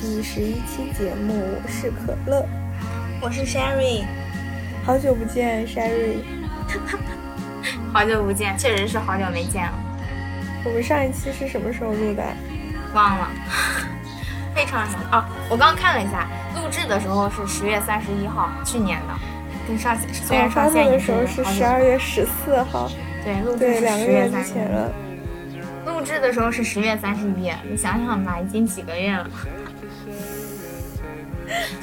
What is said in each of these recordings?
第十一期节目。我是可乐，我是 Sherry，好久不见，Sherry，好久不见，确实是好久没见了。我们上一期是什么时候录的？忘了，非常哦，我刚看了一下，录制的时候是十月三十一号，去年的，跟上虽然上线的时候是十二月十四号，对，录制是两个月之前了。录制的时候是十月三十一，你想想吧，已经几个月了，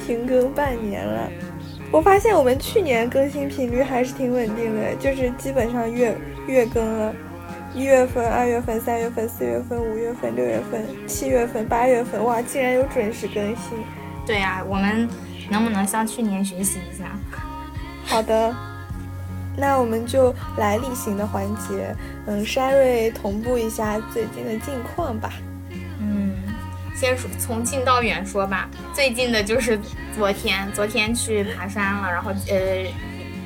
停更半年了。我发现我们去年更新频率还是挺稳定的，就是基本上月月更了。一月份、二月份、三月份、四月份、五月份、六月份、七月份、八月份，哇，竟然有准时更新！对呀，我们能不能向去年学习一下？好的。那我们就来例行的环节，嗯，山瑞同步一下最近的近况吧。先说从近到远说吧。最近的就是昨天，昨天去爬山了，然后呃，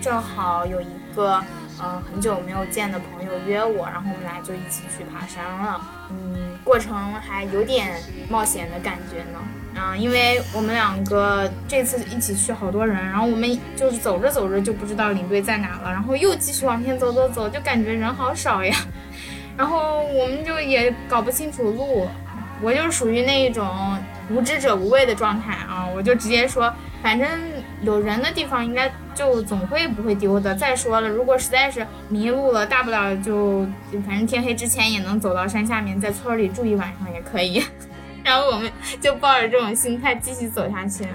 正好有一个呃很久没有见的朋友约我，然后我们俩就一起去爬山了。嗯，过程还有点冒险的感觉呢。嗯，因为我们两个这次一起去好多人，然后我们就是走着走着就不知道领队在哪了，然后又继续往前走走走，就感觉人好少呀，然后我们就也搞不清楚路，我就属于那一种无知者无畏的状态啊，我就直接说，反正有人的地方应该就总会不会丢的。再说了，如果实在是迷路了，大不了就反正天黑之前也能走到山下面，在村里住一晚上也可以。然后我们就抱着这种心态继续走下去。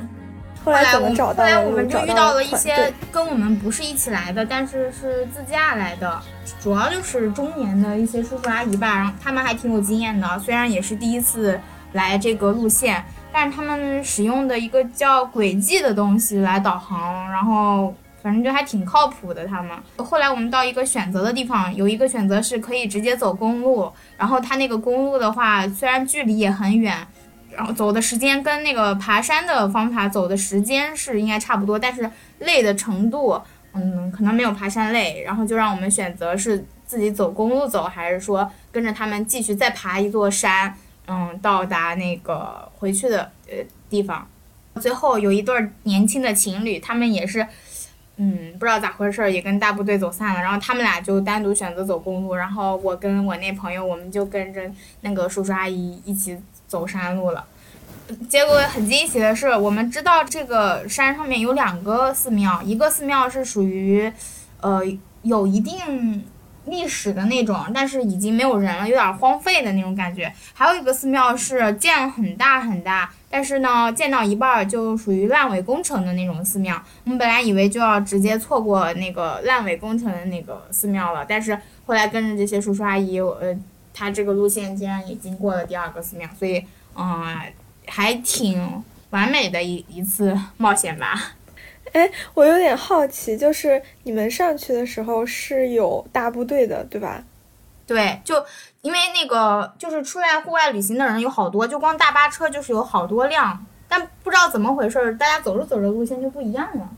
后来怎么找到？后来我们就遇到了一些跟我们不是一起来的，但是是自驾来的，主要就是中年的一些叔叔阿姨吧。然后他们还挺有经验的，虽然也是第一次来这个路线，但是他们使用的一个叫轨迹的东西来导航，然后。反正就还挺靠谱的，他们。后来我们到一个选择的地方，有一个选择是可以直接走公路，然后它那个公路的话，虽然距离也很远，然后走的时间跟那个爬山的方法走的时间是应该差不多，但是累的程度，嗯，可能没有爬山累。然后就让我们选择是自己走公路走，还是说跟着他们继续再爬一座山，嗯，到达那个回去的呃地方。最后有一对年轻的情侣，他们也是。嗯，不知道咋回事，也跟大部队走散了。然后他们俩就单独选择走公路，然后我跟我那朋友，我们就跟着那个叔叔阿姨一起走山路了。结果很惊喜的是，我们知道这个山上面有两个寺庙，一个寺庙是属于，呃，有一定。历史的那种，但是已经没有人了，有点荒废的那种感觉。还有一个寺庙是建很大很大，但是呢，建到一半就属于烂尾工程的那种寺庙。我们本来以为就要直接错过那个烂尾工程的那个寺庙了，但是后来跟着这些叔叔阿姨，呃，他这个路线竟然也经过了第二个寺庙，所以，嗯，还挺完美的一一次冒险吧。哎，我有点好奇，就是你们上去的时候是有大部队的，对吧？对，就因为那个就是出来户外旅行的人有好多，就光大巴车就是有好多辆，但不知道怎么回事，大家走着走着路线就不一样了。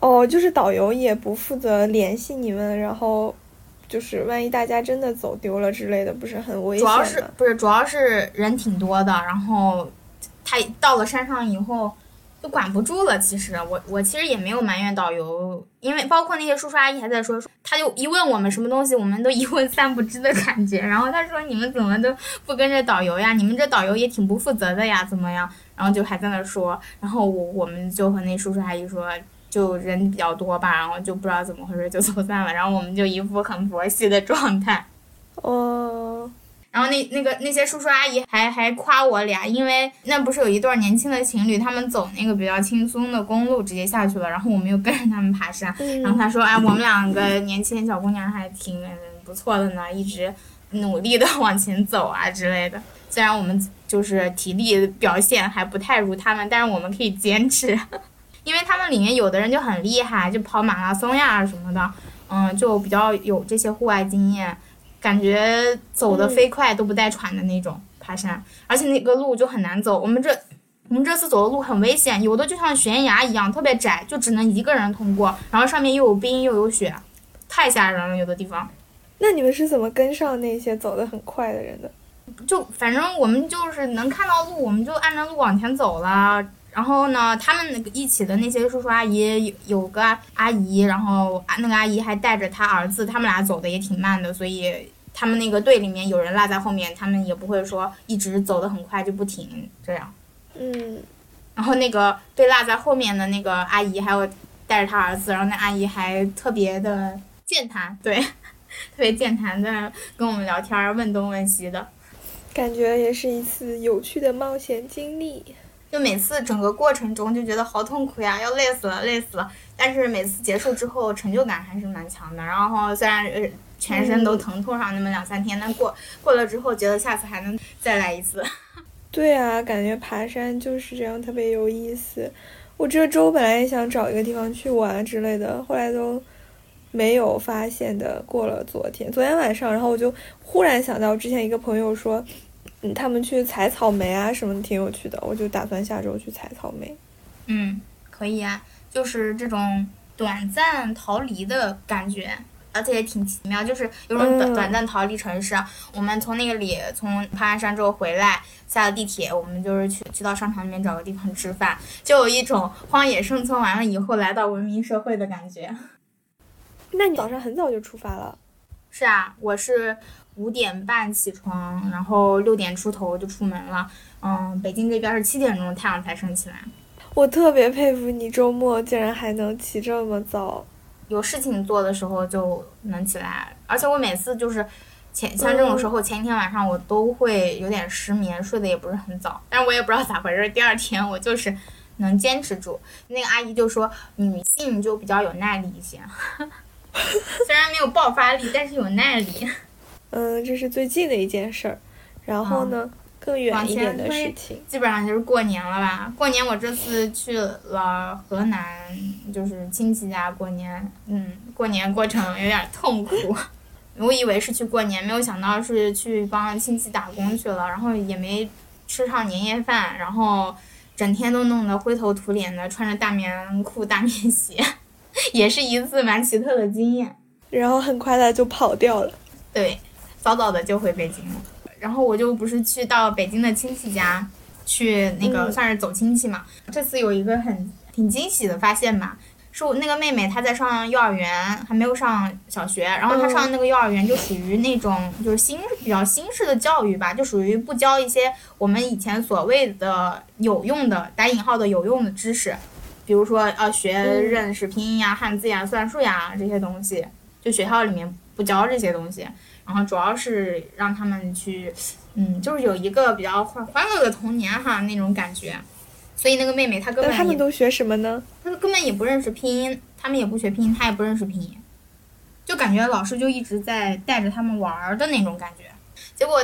哦，就是导游也不负责联系你们，然后就是万一大家真的走丢了之类的，不是很危险主要是不是主要是人挺多的，然后他到了山上以后。就管不住了。其实我我其实也没有埋怨导游，因为包括那些叔叔阿姨还在说，他就一问我们什么东西，我们都 一问三不知的感觉。然后他说你们怎么都不跟着导游呀？你们这导游也挺不负责的呀，怎么样？然后就还在那说。然后我我们就和那叔叔阿姨说，就人比较多吧，然后就不知道怎么回事就走散了。然后我们就一副很佛系的状态。哦。然后那那个那些叔叔阿姨还还夸我俩，因为那不是有一对年轻的情侣，他们走那个比较轻松的公路直接下去了，然后我们又跟着他们爬山。然后他说：“哎，我们两个年轻小姑娘还挺不错的呢，一直努力的 往前走啊之类的。虽然我们就是体力表现还不太如他们，但是我们可以坚持，因为他们里面有的人就很厉害，就跑马拉松呀什么的，嗯，就比较有这些户外经验。”感觉走的飞快都不带喘的那种爬山，而且那个路就很难走。我们这我们这次走的路很危险，有的就像悬崖一样，特别窄，就只能一个人通过。然后上面又有冰又有雪，太吓人了。有的地方，那你们是怎么跟上那些走的很快的人的？就反正我们就是能看到路，我们就按照路往前走了。然后呢，他们那个一起的那些叔叔阿姨有有个阿姨，然后那个阿姨还带着她儿子，他们俩走的也挺慢的，所以他们那个队里面有人落在后面，他们也不会说一直走得很快就不停这样。嗯，然后那个被落在后面的那个阿姨还有带着他儿子，然后那阿姨还特别的健谈，对，特别健谈的跟我们聊天，问东问西的，感觉也是一次有趣的冒险经历。就每次整个过程中就觉得好痛苦呀，要累死了，累死了。但是每次结束之后成就感还是蛮强的。然后虽然呃全身都疼痛上那么两三天，但过过了之后觉得下次还能再来一次。对啊，感觉爬山就是这样，特别有意思。我这周本来也想找一个地方去玩之类的，后来都没有发现的。过了昨天，昨天晚上，然后我就忽然想到之前一个朋友说。嗯，他们去采草莓啊，什么挺有趣的，我就打算下周去采草莓。嗯，可以啊，就是这种短暂逃离的感觉，而且也挺奇妙，就是有种短短暂逃离城市。我们从那个里从爬完山之后回来，下了地铁，我们就是去去到商场里面找个地方吃饭，就有一种荒野生存完了以后来到文明社会的感觉。那你早上很早就出发了？是啊，我是。五点半起床，然后六点出头就出门了。嗯，北京这边是七点钟太阳才升起来。我特别佩服你，周末竟然还能起这么早。有事情做的时候就能起来，而且我每次就是前像这种时候，前一天晚上我都会有点失眠，睡得也不是很早。但是我也不知道咋回事，第二天我就是能坚持住。那个阿姨就说，女性就比较有耐力一些，虽然没有爆发力，但是有耐力。嗯，这是最近的一件事儿，然后呢，更远一点的事情，基本上就是过年了吧？过年我这次去了河南，就是亲戚家过年。嗯，过年过程有点痛苦，我以为是去过年，没有想到是去帮亲戚打工去了，然后也没吃上年夜饭，然后整天都弄得灰头土脸的，穿着大棉裤、大棉鞋，也是一次蛮奇特的经验。然后很快的就跑掉了。对。早早的就回北京了，然后我就不是去到北京的亲戚家，去那个算是走亲戚嘛。这次有一个很挺惊喜的发现吧，是我那个妹妹她在上幼儿园，还没有上小学，然后她上那个幼儿园就属于那种就是新比较新式的教育吧，就属于不教一些我们以前所谓的有用的打引号的有用的知识，比如说呃学认识拼音呀、汉字呀、算术呀这些东西，就学校里面不教这些东西。然后主要是让他们去，嗯，就是有一个比较欢欢乐的童年哈那种感觉，所以那个妹妹她根本他们都学什么呢？她根本也不认识拼音，他们也不学拼音，她也不认识拼音，就感觉老师就一直在带着他们玩儿的那种感觉，结果。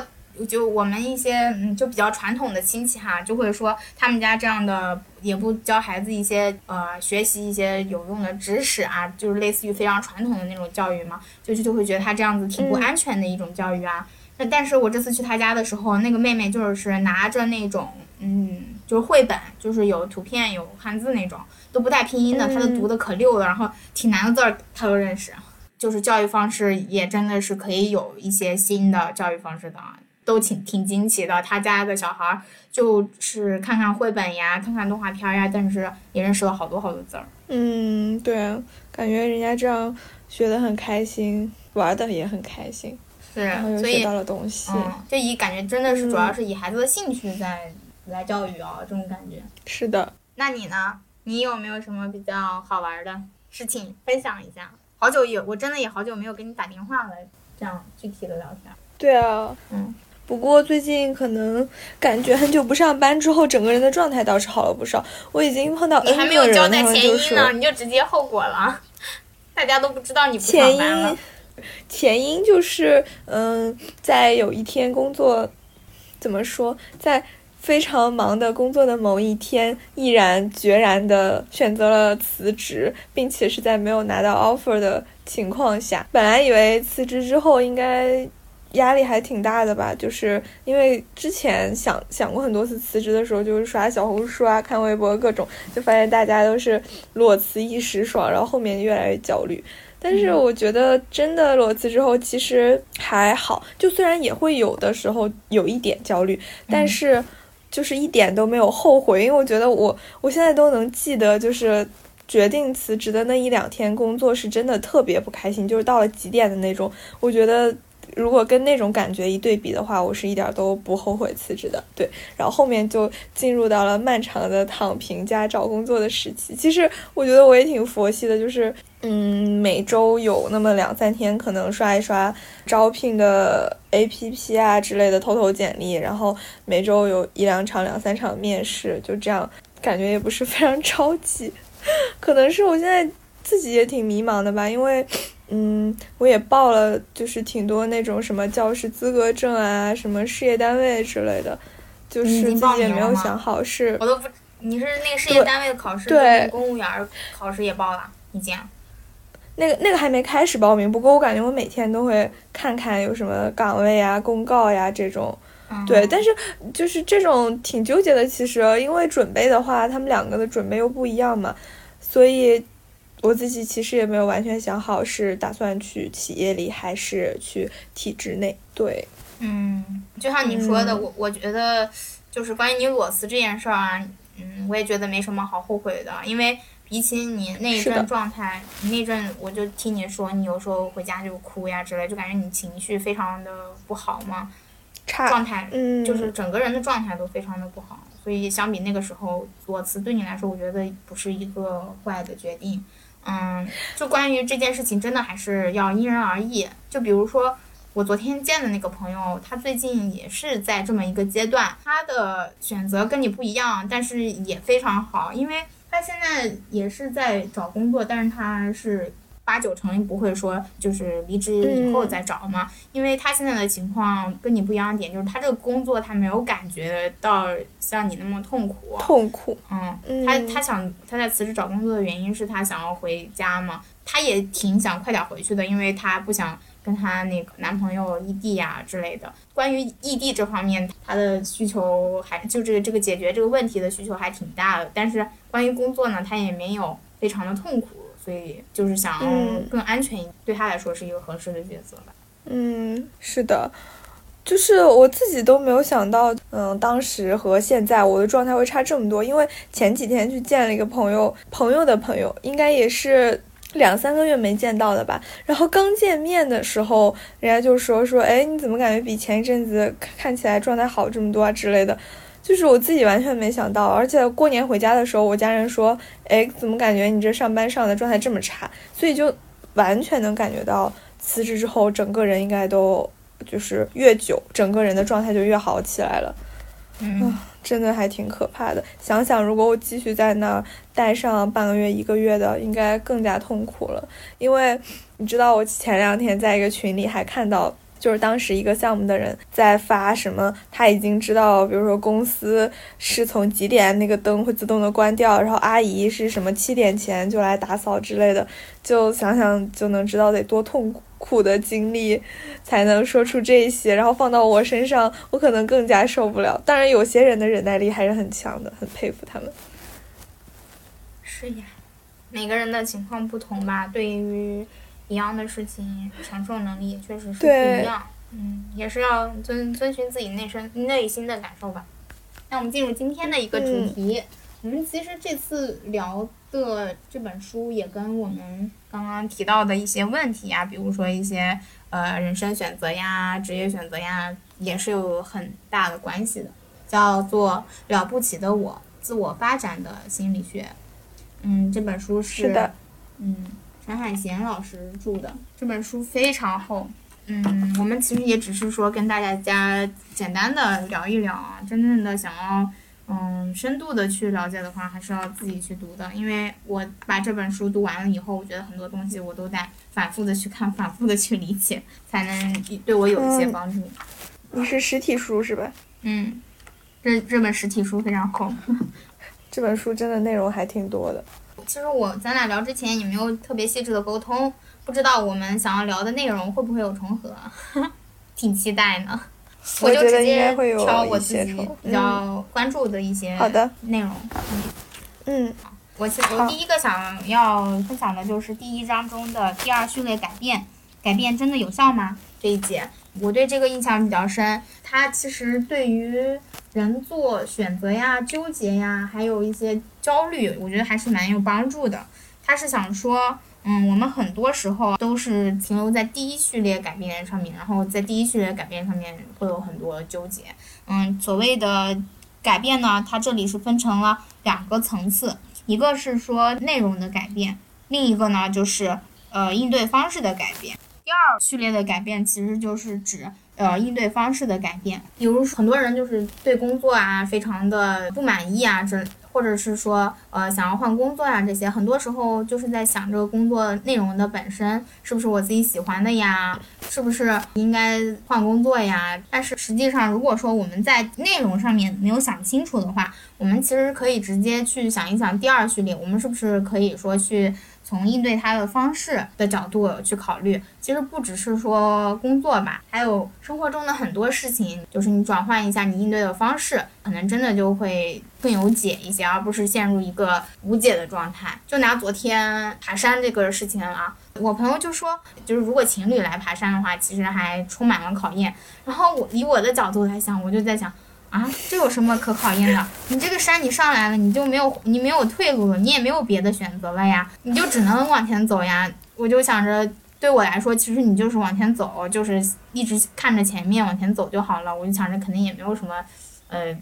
就我们一些嗯，就比较传统的亲戚哈，就会说他们家这样的也不教孩子一些呃学习一些有用的知识啊，就是类似于非常传统的那种教育嘛，就是就会觉得他这样子挺不安全的一种教育啊。那但是我这次去他家的时候，那个妹妹就是拿着那种嗯，就是绘本，就是有图片有汉字那种，都不带拼音的，她都读的可溜了，然后挺难的字儿她都认识，就是教育方式也真的是可以有一些新的教育方式的。都挺挺惊奇的，他家的小孩儿就是看看绘本呀，看看动画片呀，但是也认识了好多好多字儿。嗯，对啊，感觉人家这样学的很开心，玩的也很开心，是，然后又学到了东西。嗯，就以感觉真的是主要是以孩子的兴趣在来教育啊，这种感觉。是的，那你呢？你有没有什么比较好玩的事情分享一下？好久也我真的也好久没有跟你打电话了，这样具体的聊天。对啊，嗯。不过最近可能感觉很久不上班之后，整个人的状态倒是好了不少。我已经碰到 N 个人了，他们就说你就直接后果了，大家都不知道你不上班了。前因就是，嗯，在有一天工作，怎么说，在非常忙的工作的某一天，毅然决然的选择了辞职，并且是在没有拿到 offer 的情况下。本来以为辞职之后应该。压力还挺大的吧，就是因为之前想想过很多次辞职的时候，就是刷小红书啊、看微博各种，就发现大家都是裸辞一时爽，然后后面越来越焦虑。但是我觉得真的裸辞之后其实还好，就虽然也会有的时候有一点焦虑，但是就是一点都没有后悔，因为我觉得我我现在都能记得，就是决定辞职的那一两天，工作是真的特别不开心，就是到了极点的那种。我觉得。如果跟那种感觉一对比的话，我是一点都不后悔辞职的。对，然后后面就进入到了漫长的躺平加找工作的时期。其实我觉得我也挺佛系的，就是嗯，每周有那么两三天可能刷一刷招聘的 APP 啊之类的，投投简历，然后每周有一两场、两三场面试，就这样，感觉也不是非常着急。可能是我现在自己也挺迷茫的吧，因为。嗯，我也报了，就是挺多那种什么教师资格证啊，什么事业单位之类的，就是自己也没有想好是。我都不，你是那个事业单位的考试，对，公务员考试也报了，已经。那个那个还没开始报名，不过我感觉我每天都会看看有什么岗位呀、公告呀这种。对，但是就是这种挺纠结的，其实因为准备的话，他们两个的准备又不一样嘛，所以。我自己其实也没有完全想好是打算去企业里还是去体制内。对，嗯，就像你说的，我我觉得就是关于你裸辞这件事儿啊，嗯，我也觉得没什么好后悔的，因为比起你那一阵状态，你那阵我就听你说你有时候回家就哭呀之类，就感觉你情绪非常的不好嘛，差状态，嗯，就是整个人的状态都非常的不好，所以相比那个时候裸辞对你来说，我觉得不是一个坏的决定。嗯，就关于这件事情，真的还是要因人而异。就比如说，我昨天见的那个朋友，他最近也是在这么一个阶段，他的选择跟你不一样，但是也非常好，因为他现在也是在找工作，但是他是。八九成不会说就是离职以后再找嘛，因为他现在的情况跟你不一样的点就是他这个工作他没有感觉到像你那么痛苦。痛苦。嗯，他他想他在辞职找工作的原因是他想要回家嘛，他也挺想快点回去的，因为他不想跟他那个男朋友异地呀之类的。关于异地这方面，他的需求还就这个这个解决这个问题的需求还挺大的，但是关于工作呢，他也没有非常的痛苦。所以就是想更安全一点，对他来说是一个合适的选择吧。嗯，是的，就是我自己都没有想到，嗯，当时和现在我的状态会差这么多。因为前几天去见了一个朋友，朋友的朋友，应该也是两三个月没见到的吧。然后刚见面的时候，人家就说说，哎，你怎么感觉比前一阵子看起来状态好这么多啊之类的。就是我自己完全没想到，而且过年回家的时候，我家人说：“哎，怎么感觉你这上班上的状态这么差？”所以就完全能感觉到辞职之后，整个人应该都就是越久，整个人的状态就越好起来了。嗯，真的还挺可怕的。想想如果我继续在那儿待上半个月、一个月的，应该更加痛苦了。因为你知道，我前两天在一个群里还看到。就是当时一个项目的人在发什么，他已经知道，比如说公司是从几点那个灯会自动的关掉，然后阿姨是什么七点前就来打扫之类的，就想想就能知道得多痛苦的经历才能说出这些，然后放到我身上，我可能更加受不了。当然，有些人的忍耐力还是很强的，很佩服他们。是呀，每个人的情况不同吧，对于。一样的事情，承受能力也确实是不一样。嗯，也是要遵遵循自己内身内心的感受吧。那我们进入今天的一个主题。我们其实这次聊的这本书也跟我们刚刚提到的一些问题呀，比如说一些呃人生选择呀、职业选择呀，也是有很大的关系的。叫做《了不起的我：自我发展的心理学》。嗯，这本书是的，嗯。陈海贤老师著的这本书非常厚，嗯，我们其实也只是说跟大家家简单的聊一聊啊，真正的想要嗯深度的去了解的话，还是要自己去读的。因为我把这本书读完了以后，我觉得很多东西我都得反复的去看，反复的去理解，才能对我有一些帮助。你是实体书是吧？嗯，这这本实体书非常厚，这本书真的内容还挺多的。其实我咱俩聊之前也没有特别细致的沟通，不知道我们想要聊的内容会不会有重合，挺期待呢。我就直接挑我自己比较关注的一些好的内容。嗯，我其我第一个想要分享的就是第一章中的第二序列改变，改变真的有效吗？这一节我对这个印象比较深。它其实对于人做选择呀、纠结呀，还有一些焦虑，我觉得还是蛮有帮助的。他是想说，嗯，我们很多时候都是停留在第一序列改变上面，然后在第一序列改变上面会有很多纠结。嗯，所谓的改变呢，它这里是分成了两个层次。一个是说内容的改变，另一个呢就是呃应对方式的改变。第二序列的改变其实就是指呃应对方式的改变，比如很多人就是对工作啊非常的不满意啊这。或者是说，呃，想要换工作呀，这些很多时候就是在想这个工作内容的本身是不是我自己喜欢的呀，是不是应该换工作呀？但是实际上，如果说我们在内容上面没有想清楚的话，我们其实可以直接去想一想第二序列，我们是不是可以说去。从应对他的方式的角度去考虑，其实不只是说工作吧，还有生活中的很多事情，就是你转换一下你应对的方式，可能真的就会更有解一些，而不是陷入一个无解的状态。就拿昨天爬山这个事情啊，我朋友就说，就是如果情侣来爬山的话，其实还充满了考验。然后我以我的角度来想，我就在想。啊，这有什么可考验的？你这个山你上来了，你就没有你没有退路了，你也没有别的选择了呀，你就只能往前走呀。我就想着，对我来说，其实你就是往前走，就是一直看着前面往前走就好了。我就想着，肯定也没有什么，呃，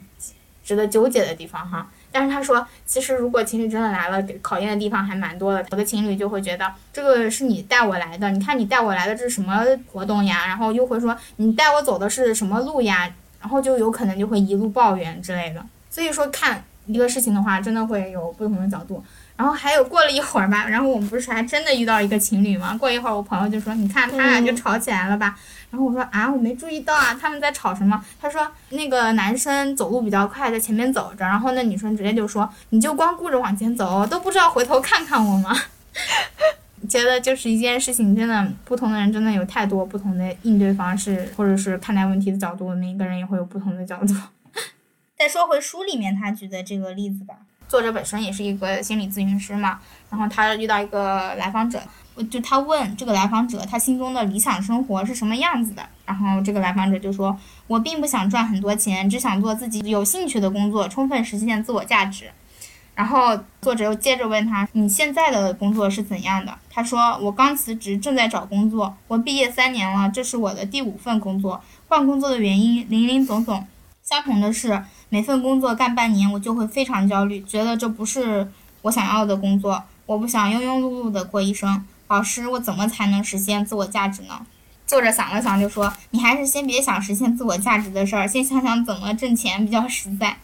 值得纠结的地方哈。但是他说，其实如果情侣真的来了，考验的地方还蛮多的。有的情侣就会觉得，这个是你带我来的，你看你带我来的这是什么活动呀？然后又会说，你带我走的是什么路呀？然后就有可能就会一路抱怨之类的，所以说看一个事情的话，真的会有不同的角度。然后还有过了一会儿吧，然后我们不是还真的遇到一个情侣吗？过一会儿我朋友就说：“你看他俩就吵起来了吧？”然后我说：“啊，我没注意到啊，他们在吵什么？”他说：“那个男生走路比较快，在前面走着，然后那女生直接就说：‘你就光顾着往前走，都不知道回头看看我吗？’” 觉得就是一件事情，真的不同的人真的有太多不同的应对方式，或者是看待问题的角度，每一个人也会有不同的角度。再说回书里面他举的这个例子吧，作者本身也是一个心理咨询师嘛，然后他遇到一个来访者，就他问这个来访者他心中的理想生活是什么样子的，然后这个来访者就说：“我并不想赚很多钱，只想做自己有兴趣的工作，充分实现自我价值。”然后作者又接着问他：“你现在的工作是怎样的？”他说：“我刚辞职，正在找工作。我毕业三年了，这是我的第五份工作。换工作的原因林林总总，相同的是，每份工作干半年，我就会非常焦虑，觉得这不是我想要的工作。我不想庸庸碌碌的过一生。老师，我怎么才能实现自我价值呢？”作者想了想，就说：“你还是先别想实现自我价值的事儿，先想想怎么挣钱比较实在。”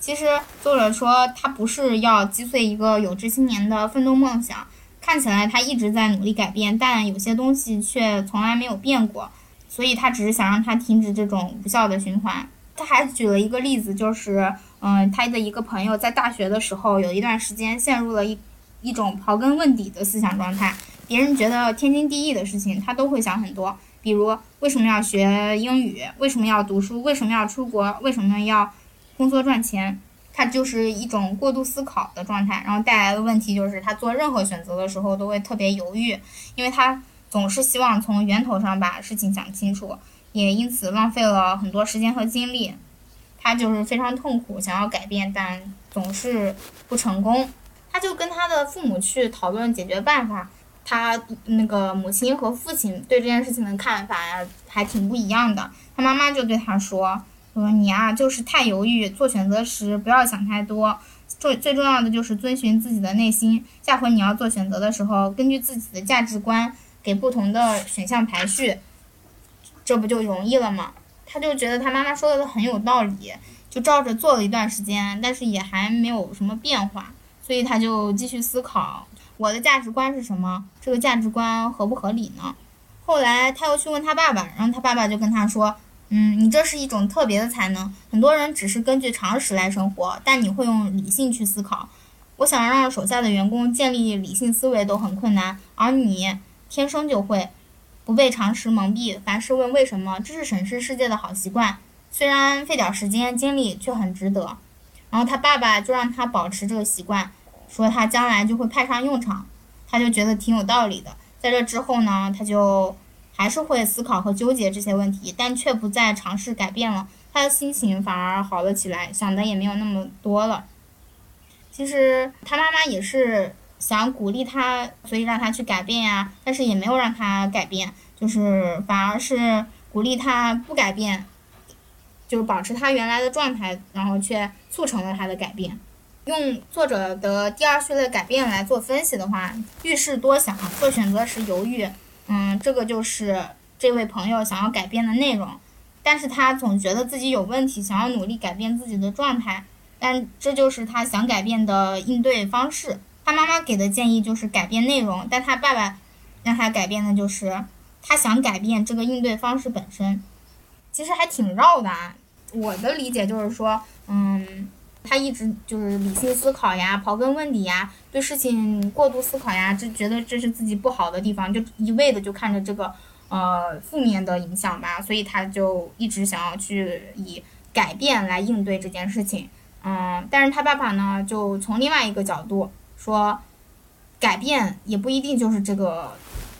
其实作者说他不是要击碎一个有志青年的奋斗梦想，看起来他一直在努力改变，但有些东西却从来没有变过，所以他只是想让他停止这种无效的循环。他还举了一个例子，就是嗯，他的一个朋友在大学的时候有一段时间陷入了一一种刨根问底的思想状态，别人觉得天经地义的事情，他都会想很多，比如为什么要学英语，为什么要读书，为什么要出国，为什么要。工作赚钱，他就是一种过度思考的状态，然后带来的问题就是他做任何选择的时候都会特别犹豫，因为他总是希望从源头上把事情讲清楚，也因此浪费了很多时间和精力。他就是非常痛苦，想要改变，但总是不成功。他就跟他的父母去讨论解决办法，他那个母亲和父亲对这件事情的看法呀还挺不一样的。他妈妈就对他说。说你啊，就是太犹豫，做选择时不要想太多，最最重要的就是遵循自己的内心。下回你要做选择的时候，根据自己的价值观给不同的选项排序，这不就容易了吗？他就觉得他妈妈说的很有道理，就照着做了一段时间，但是也还没有什么变化，所以他就继续思考我的价值观是什么，这个价值观合不合理呢？后来他又去问他爸爸，然后他爸爸就跟他说。嗯，你这是一种特别的才能。很多人只是根据常识来生活，但你会用理性去思考。我想让手下的员工建立理性思维都很困难，而你天生就会，不被常识蒙蔽，凡事问为什么，这是审视世界的好习惯。虽然费点时间精力，却很值得。然后他爸爸就让他保持这个习惯，说他将来就会派上用场，他就觉得挺有道理的。在这之后呢，他就还是会思考和纠结这些问题，但却不再尝试改变了。他的心情反而好了起来，想的也没有那么多了。其实他妈妈也是想鼓励他，所以让他去改变呀，但是也没有让他改变，就是反而是鼓励他不改变，就是保持他原来的状态，然后却促成了他的改变。用作者的第二序列改变来做分析的话，遇事多想，做选择时犹豫，嗯，这个就是这位朋友想要改变的内容。但是他总觉得自己有问题，想要努力改变自己的状态，但这就是他想改变的应对方式。他妈妈给的建议就是改变内容，但他爸爸让他改变的就是他想改变这个应对方式本身。其实还挺绕的啊。我的理解就是说，嗯，他一直就是理性思考呀，刨根问底呀，对事情过度思考呀，就觉得这是自己不好的地方，就一味的就看着这个。呃，负面的影响吧，所以他就一直想要去以改变来应对这件事情。嗯，但是他爸爸呢，就从另外一个角度说，改变也不一定就是这个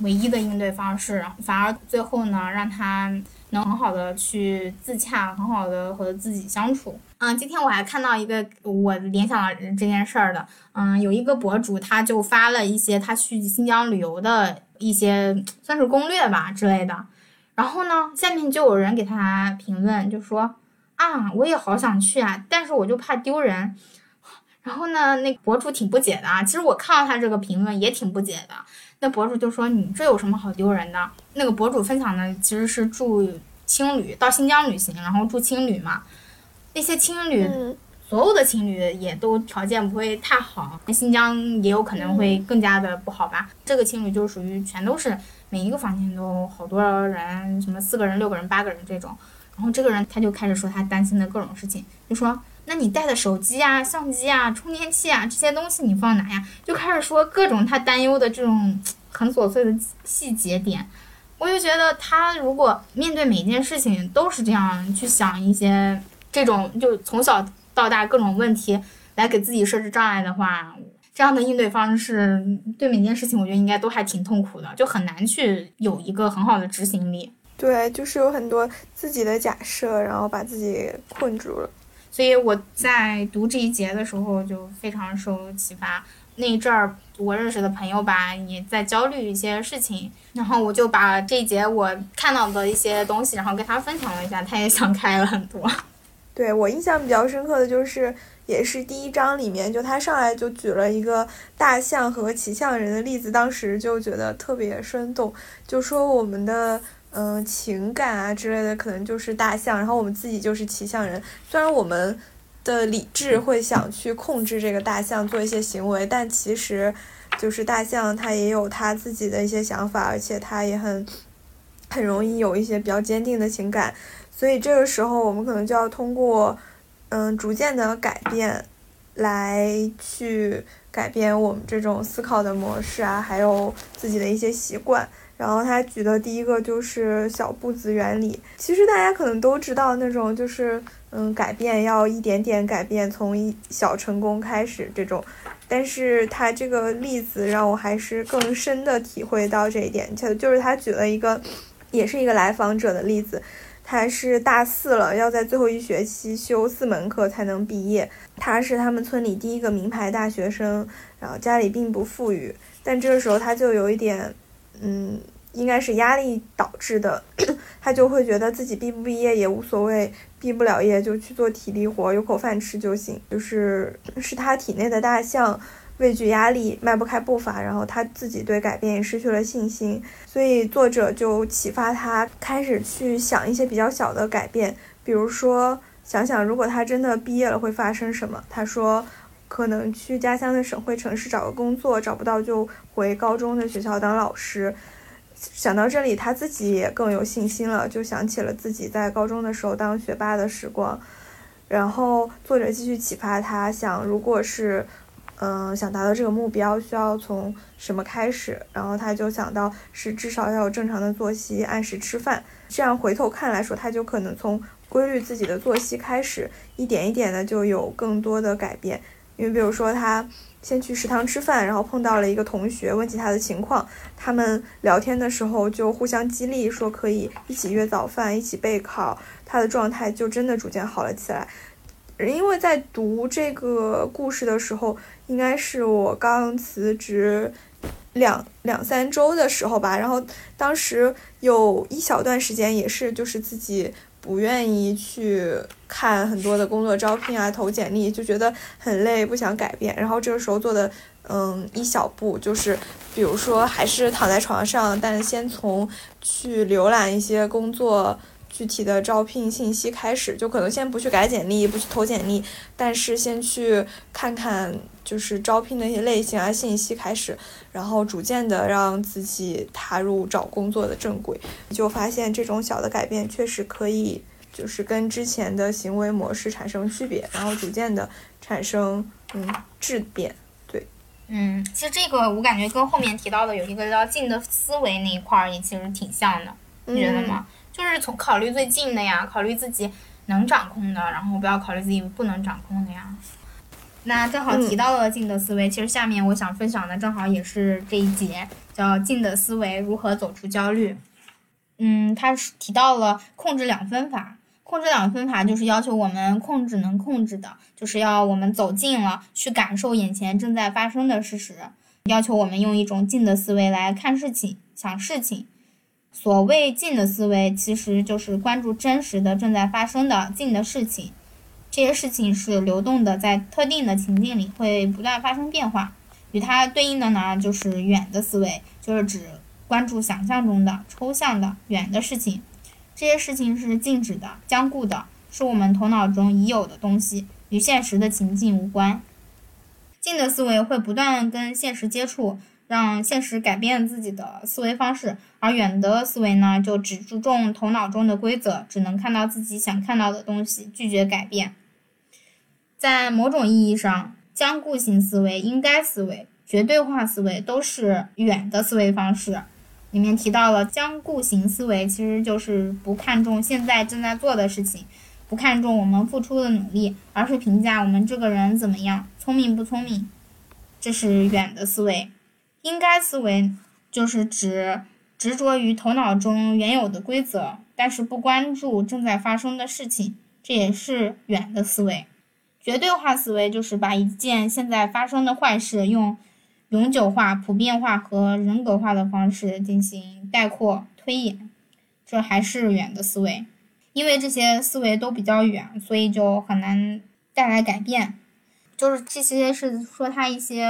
唯一的应对方式，反而最后呢，让他能很好的去自洽，很好的和自己相处。嗯，今天我还看到一个我联想了这件事儿的，嗯，有一个博主他就发了一些他去新疆旅游的。一些算是攻略吧之类的，然后呢，下面就有人给他评论，就说啊，我也好想去啊，但是我就怕丢人。然后呢，那博主挺不解的啊，其实我看到他这个评论也挺不解的。那博主就说你这有什么好丢人的？那个博主分享的其实是住青旅，到新疆旅行，然后住青旅嘛，那些青旅。所有的情侣也都条件不会太好，那新疆也有可能会更加的不好吧。这个情侣就属于全都是每一个房间都好多人，什么四个人、六个人、八个人这种。然后这个人他就开始说他担心的各种事情，就说那你带的手机啊、相机啊、充电器啊这些东西你放哪呀？就开始说各种他担忧的这种很琐碎的细节点。我就觉得他如果面对每件事情都是这样去想一些这种，就从小。到大各种问题来给自己设置障碍的话，这样的应对方式对每件事情，我觉得应该都还挺痛苦的，就很难去有一个很好的执行力。对，就是有很多自己的假设，然后把自己困住了。所以我在读这一节的时候就非常受启发。那一阵儿，我认识的朋友吧也在焦虑一些事情，然后我就把这一节我看到的一些东西，然后跟他分享了一下，他也想开了很多。对我印象比较深刻的就是，也是第一章里面，就他上来就举了一个大象和骑象人的例子，当时就觉得特别生动，就说我们的嗯情感啊之类的，可能就是大象，然后我们自己就是骑象人。虽然我们的理智会想去控制这个大象做一些行为，但其实就是大象它也有它自己的一些想法，而且它也很很容易有一些比较坚定的情感。所以这个时候，我们可能就要通过，嗯，逐渐的改变，来去改变我们这种思考的模式啊，还有自己的一些习惯。然后他举的第一个就是小步子原理。其实大家可能都知道那种，就是嗯，改变要一点点改变，从一小成功开始这种。但是他这个例子让我还是更深的体会到这一点，就就是他举了一个，也是一个来访者的例子。他是大四了，要在最后一学期修四门课才能毕业。他是他们村里第一个名牌大学生，然后家里并不富裕，但这个时候他就有一点，嗯，应该是压力导致的，他就会觉得自己毕不毕业也无所谓，毕不了业就去做体力活，有口饭吃就行。就是是他体内的大象。畏惧压力，迈不开步伐，然后他自己对改变也失去了信心，所以作者就启发他开始去想一些比较小的改变，比如说想想如果他真的毕业了会发生什么。他说，可能去家乡的省会城市找个工作，找不到就回高中的学校当老师。想到这里，他自己也更有信心了，就想起了自己在高中的时候当学霸的时光。然后作者继续启发他，想如果是。嗯，想达到这个目标需要从什么开始？然后他就想到是至少要有正常的作息，按时吃饭。这样回头看来说，他就可能从规律自己的作息开始，一点一点的就有更多的改变。因为比如说他先去食堂吃饭，然后碰到了一个同学，问起他的情况，他们聊天的时候就互相激励，说可以一起约早饭，一起备考，他的状态就真的逐渐好了起来。因为在读这个故事的时候，应该是我刚辞职两两三周的时候吧，然后当时有一小段时间也是就是自己。不愿意去看很多的工作招聘啊，投简历就觉得很累，不想改变。然后这个时候做的，嗯，一小步就是，比如说还是躺在床上，但先从去浏览一些工作。具体的招聘信息开始，就可能先不去改简历，不去投简历，但是先去看看就是招聘的一些类型啊信息开始，然后逐渐的让自己踏入找工作的正轨，就发现这种小的改变确实可以，就是跟之前的行为模式产生区别，然后逐渐的产生嗯质变，对，嗯，其实这个我感觉跟后面提到的有一个叫静的思维那一块儿也其实挺像的，你觉得吗？就是从考虑最近的呀，考虑自己能掌控的，然后不要考虑自己不能掌控的呀。那正好提到了静的思维，其实下面我想分享的正好也是这一节，叫静的思维如何走出焦虑。嗯，他是提到了控制两分法，控制两分法就是要求我们控制能控制的，就是要我们走近了去感受眼前正在发生的事实，要求我们用一种静的思维来看事情、想事情。所谓静的思维，其实就是关注真实的、正在发生的静的事情。这些事情是流动的，在特定的情境里会不断发生变化。与它对应的呢，就是远的思维，就是指关注想象中的、抽象的、远的事情。这些事情是静止的、僵固的，是我们头脑中已有的东西，与现实的情境无关。静的思维会不断跟现实接触。让现实改变自己的思维方式，而远的思维呢，就只注重头脑中的规则，只能看到自己想看到的东西，拒绝改变。在某种意义上，僵固型思维、应该思维、绝对化思维都是远的思维方式。里面提到了僵固型思维，其实就是不看重现在正在做的事情，不看重我们付出的努力，而是评价我们这个人怎么样，聪明不聪明，这是远的思维。应该思维就是指执着于头脑中原有的规则，但是不关注正在发生的事情，这也是远的思维。绝对化思维就是把一件现在发生的坏事用永久化、普遍化和人格化的方式进行概括推演，这还是远的思维。因为这些思维都比较远，所以就很难带来改变。就是这些是说它一些。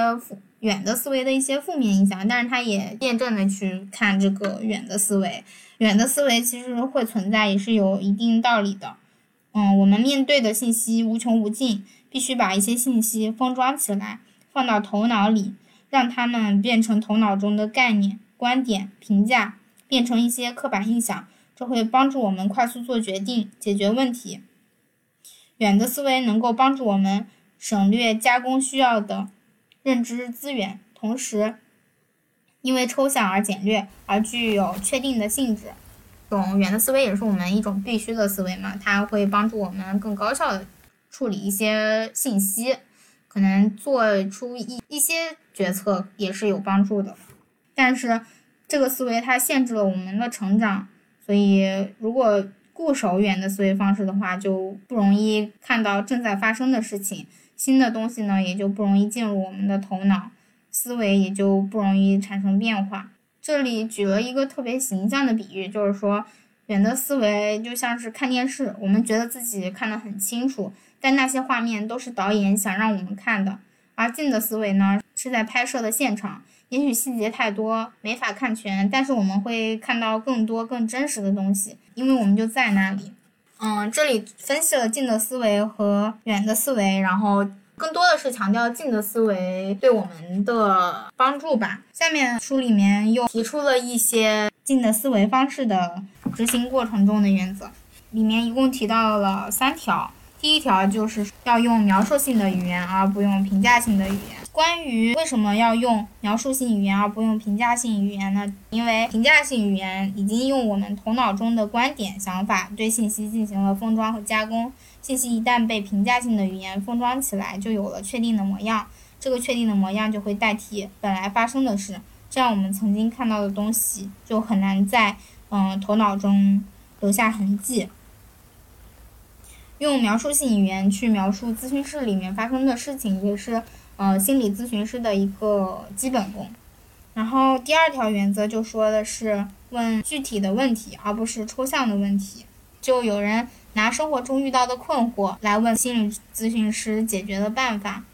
远的思维的一些负面影响，但是他也辩证的去看这个远的思维，远的思维其实会存在，也是有一定道理的。嗯，我们面对的信息无穷无尽，必须把一些信息封装起来，放到头脑里，让他们变成头脑中的概念、观点、评价，变成一些刻板印象，这会帮助我们快速做决定、解决问题。远的思维能够帮助我们省略加工需要的。认知资源，同时因为抽象而简略，而具有确定的性质。这种远的思维也是我们一种必须的思维嘛，它会帮助我们更高效的处理一些信息，可能做出一一些决策也是有帮助的。但是这个思维它限制了我们的成长，所以如果固守远的思维方式的话，就不容易看到正在发生的事情。新的东西呢，也就不容易进入我们的头脑，思维也就不容易产生变化。这里举了一个特别形象的比喻，就是说，远的思维就像是看电视，我们觉得自己看得很清楚，但那些画面都是导演想让我们看的；而近的思维呢，是在拍摄的现场，也许细节太多没法看全，但是我们会看到更多更真实的东西，因为我们就在那里。嗯，这里分析了近的思维和远的思维，然后更多的是强调近的思维对我们的帮助吧。下面书里面又提出了一些近的思维方式的执行过程中的原则，里面一共提到了三条。第一条就是要用描述性的语言，而不用评价性的语言。关于为什么要用描述性语言而不用评价性语言呢？因为评价性语言已经用我们头脑中的观点、想法对信息进行了封装和加工，信息一旦被评价性的语言封装起来，就有了确定的模样。这个确定的模样就会代替本来发生的事，这样我们曾经看到的东西就很难在嗯头脑中留下痕迹。用描述性语言去描述咨询室里面发生的事情，也是呃心理咨询师的一个基本功。然后第二条原则就说的是问具体的问题，而不是抽象的问题。就有人拿生活中遇到的困惑来问心理咨询师解决的办法。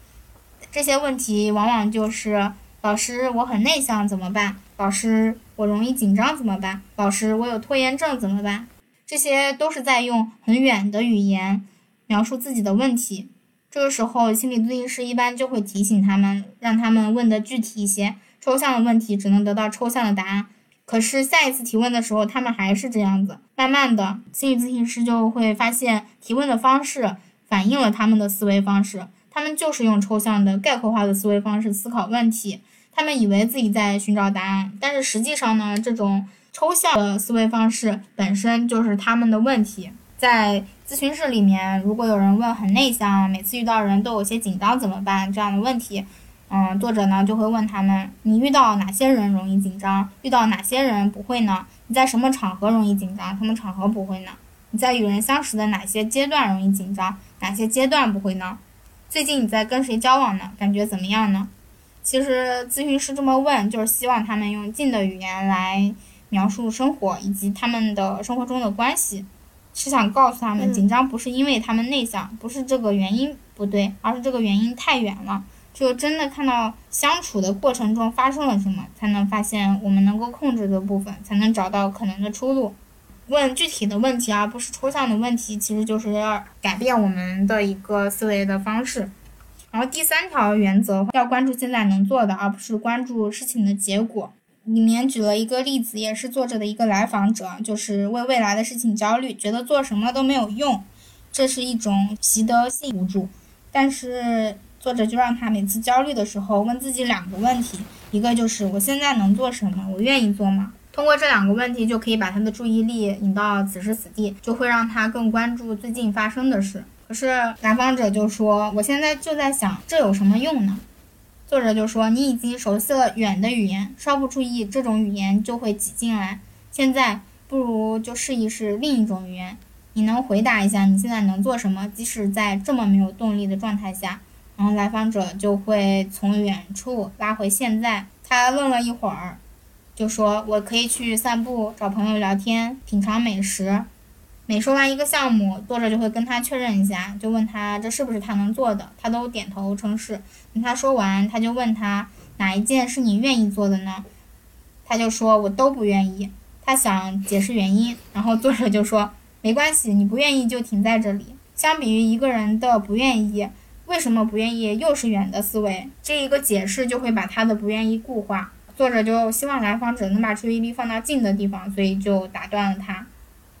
这些问题往往就是：老师，我很内向怎么办？老师，我容易紧张怎么办？老师，我有拖延症怎么办？这些都是在用很远的语言描述自己的问题。这个时候，心理咨询师一般就会提醒他们，让他们问的具体一些。抽象的问题只能得到抽象的答案。可是下一次提问的时候，他们还是这样子。慢慢的，心理咨询师就会发现，提问的方式反映了他们的思维方式。他们就是用抽象的、概括化的思维方式思考问题。他们以为自己在寻找答案，但是实际上呢，这种抽象的思维方式本身就是他们的问题。在咨询室里面，如果有人问很内向，每次遇到人都有些紧张怎么办这样的问题，嗯，作者呢就会问他们：你遇到哪些人容易紧张？遇到哪些人不会呢？你在什么场合容易紧张？什么场合不会呢？你在与人相识的哪些阶段容易紧张？哪些阶段不会呢？最近你在跟谁交往呢？感觉怎么样呢？其实咨询师这么问，就是希望他们用近的语言来描述生活以及他们的生活中的关系，是想告诉他们，紧张不是因为他们内向，不是这个原因不对，而是这个原因太远了。只有真的看到相处的过程中发生了什么，才能发现我们能够控制的部分，才能找到可能的出路。问具体的问题，而不是抽象的问题，其实就是要改变我们的一个思维的方式。然后第三条原则要关注现在能做的，而不是关注事情的结果。里面举了一个例子，也是作者的一个来访者，就是为未来的事情焦虑，觉得做什么都没有用，这是一种习得性无助。但是作者就让他每次焦虑的时候问自己两个问题，一个就是我现在能做什么，我愿意做吗？通过这两个问题，就可以把他的注意力引到此时此地，就会让他更关注最近发生的事。可是来访者就说：“我现在就在想，这有什么用呢？”作者就说：“你已经熟悉了远的语言，稍不注意，这种语言就会挤进来。现在不如就试一试另一种语言。你能回答一下你现在能做什么？即使在这么没有动力的状态下。”然后来访者就会从远处拉回现在。他愣了一会儿。就说我可以去散步，找朋友聊天，品尝美食。每说完一个项目，作者就会跟他确认一下，就问他这是不是他能做的，他都点头称是。等他说完，他就问他哪一件是你愿意做的呢？他就说我都不愿意。他想解释原因，然后作者就说没关系，你不愿意就停在这里。相比于一个人的不愿意，为什么不愿意又是远的思维，这一个解释就会把他的不愿意固化。作者就希望来访者能把注意力放到近的地方，所以就打断了他。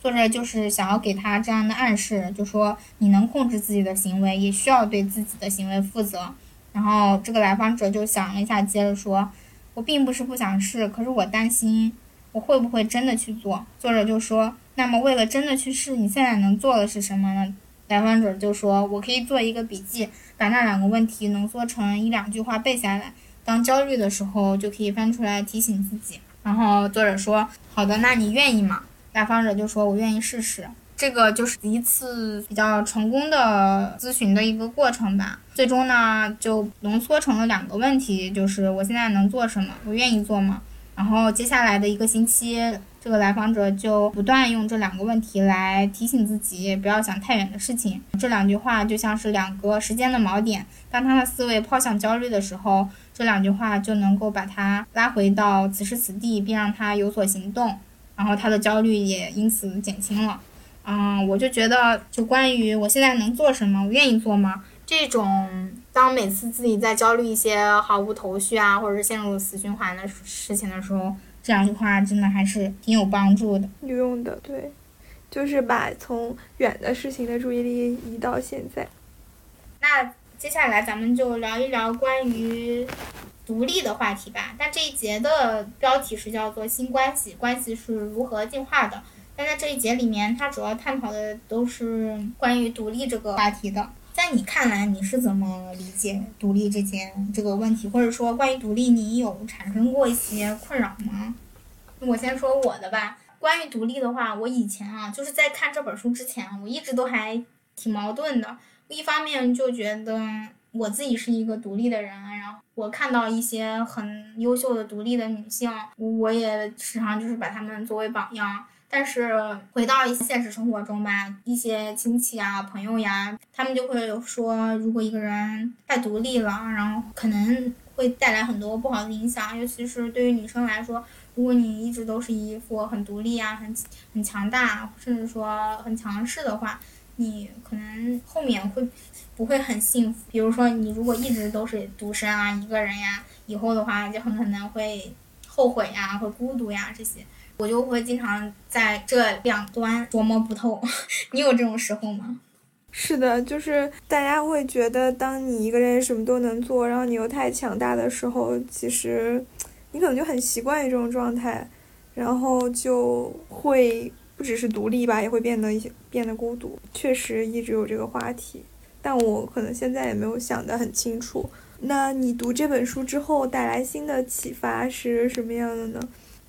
作者就是想要给他这样的暗示，就说你能控制自己的行为，也需要对自己的行为负责。然后这个来访者就想了一下，接着说：“我并不是不想试，可是我担心我会不会真的去做。”作者就说：“那么为了真的去试，你现在能做的是什么呢？”来访者就说：“我可以做一个笔记，把那两个问题浓缩成一两句话背下来。”当焦虑的时候，就可以翻出来提醒自己。然后作者说：“好的，那你愿意吗？”来访者就说：“我愿意试试。”这个就是一次比较成功的咨询的一个过程吧。最终呢，就浓缩成了两个问题，就是我现在能做什么，我愿意做吗？然后接下来的一个星期。这个来访者就不断用这两个问题来提醒自己，不要想太远的事情。这两句话就像是两个时间的锚点，当他的思维抛向焦虑的时候，这两句话就能够把他拉回到此时此地，并让他有所行动，然后他的焦虑也因此减轻了。嗯，我就觉得，就关于我现在能做什么，我愿意做吗？这种当每次自己在焦虑一些毫无头绪啊，或者是陷入死循环的事情的时候。这两句话真的还是挺有帮助的，有用的，对，就是把从远的事情的注意力移到现在。那接下来咱们就聊一聊关于独立的话题吧。但这一节的标题是叫做“新关系”，关系是如何进化的？但在这一节里面，它主要探讨的都是关于独立这个话题的。在你看来，你是怎么理解独立这件这个问题，或者说关于独立，你有产生过一些困扰吗？我先说我的吧。关于独立的话，我以前啊，就是在看这本书之前，我一直都还挺矛盾的。一方面就觉得我自己是一个独立的人，然后我看到一些很优秀的独立的女性，我也时常就是把她们作为榜样。但是回到一些现实生活中吧，一些亲戚啊、朋友呀，他们就会说，如果一个人太独立了，然后可能会带来很多不好的影响，尤其是对于女生来说，如果你一直都是一副很独立啊、很很强大，甚至说很强势的话，你可能后面会不会很幸福？比如说，你如果一直都是独身啊、一个人呀，以后的话就很可能会后悔呀、会孤独呀这些。我就会经常在这两端琢磨不透，你有这种时候吗？是的，就是大家会觉得，当你一个人什么都能做，然后你又太强大的时候，其实你可能就很习惯于这种状态，然后就会不只是独立吧，也会变得一些变得孤独。确实一直有这个话题，但我可能现在也没有想得很清楚。那你读这本书之后带来新的启发是什么样的呢？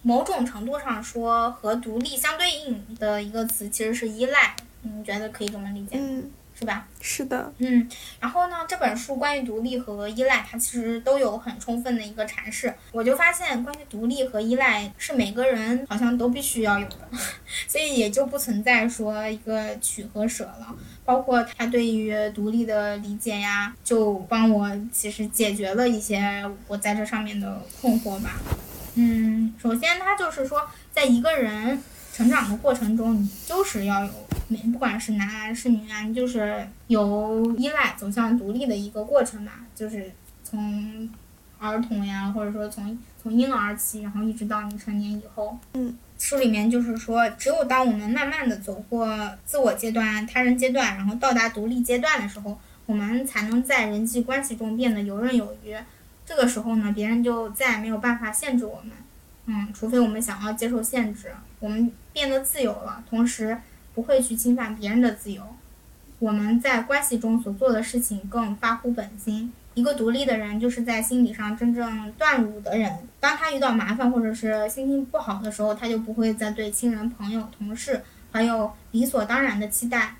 某种程度上说，和独立相对应的一个词其实是依赖，你觉得可以这么理解？嗯，是吧？是的，嗯。然后呢，这本书关于独立和依赖，它其实都有很充分的一个阐释。我就发现，关于独立和依赖是每个人好像都必须要有的，所以也就不存在说一个取和舍了。包括他对于独立的理解呀，就帮我其实解决了一些我在这上面的困惑吧。嗯，首先，他就是说，在一个人成长的过程中，你就是要有，不管是男啊是女啊，你就是由依赖走向独立的一个过程吧，就是从儿童呀，或者说从从婴儿期，然后一直到你成年以后。嗯，书里面就是说，只有当我们慢慢的走过自我阶段、他人阶段，然后到达独立阶段的时候，我们才能在人际关系中变得游刃有余。这个时候呢，别人就再也没有办法限制我们，嗯，除非我们想要接受限制，我们变得自由了，同时不会去侵犯别人的自由。我们在关系中所做的事情更发乎本心。一个独立的人，就是在心理上真正断乳的人。当他遇到麻烦或者是心情不好的时候，他就不会再对亲人、朋友、同事还有理所当然的期待。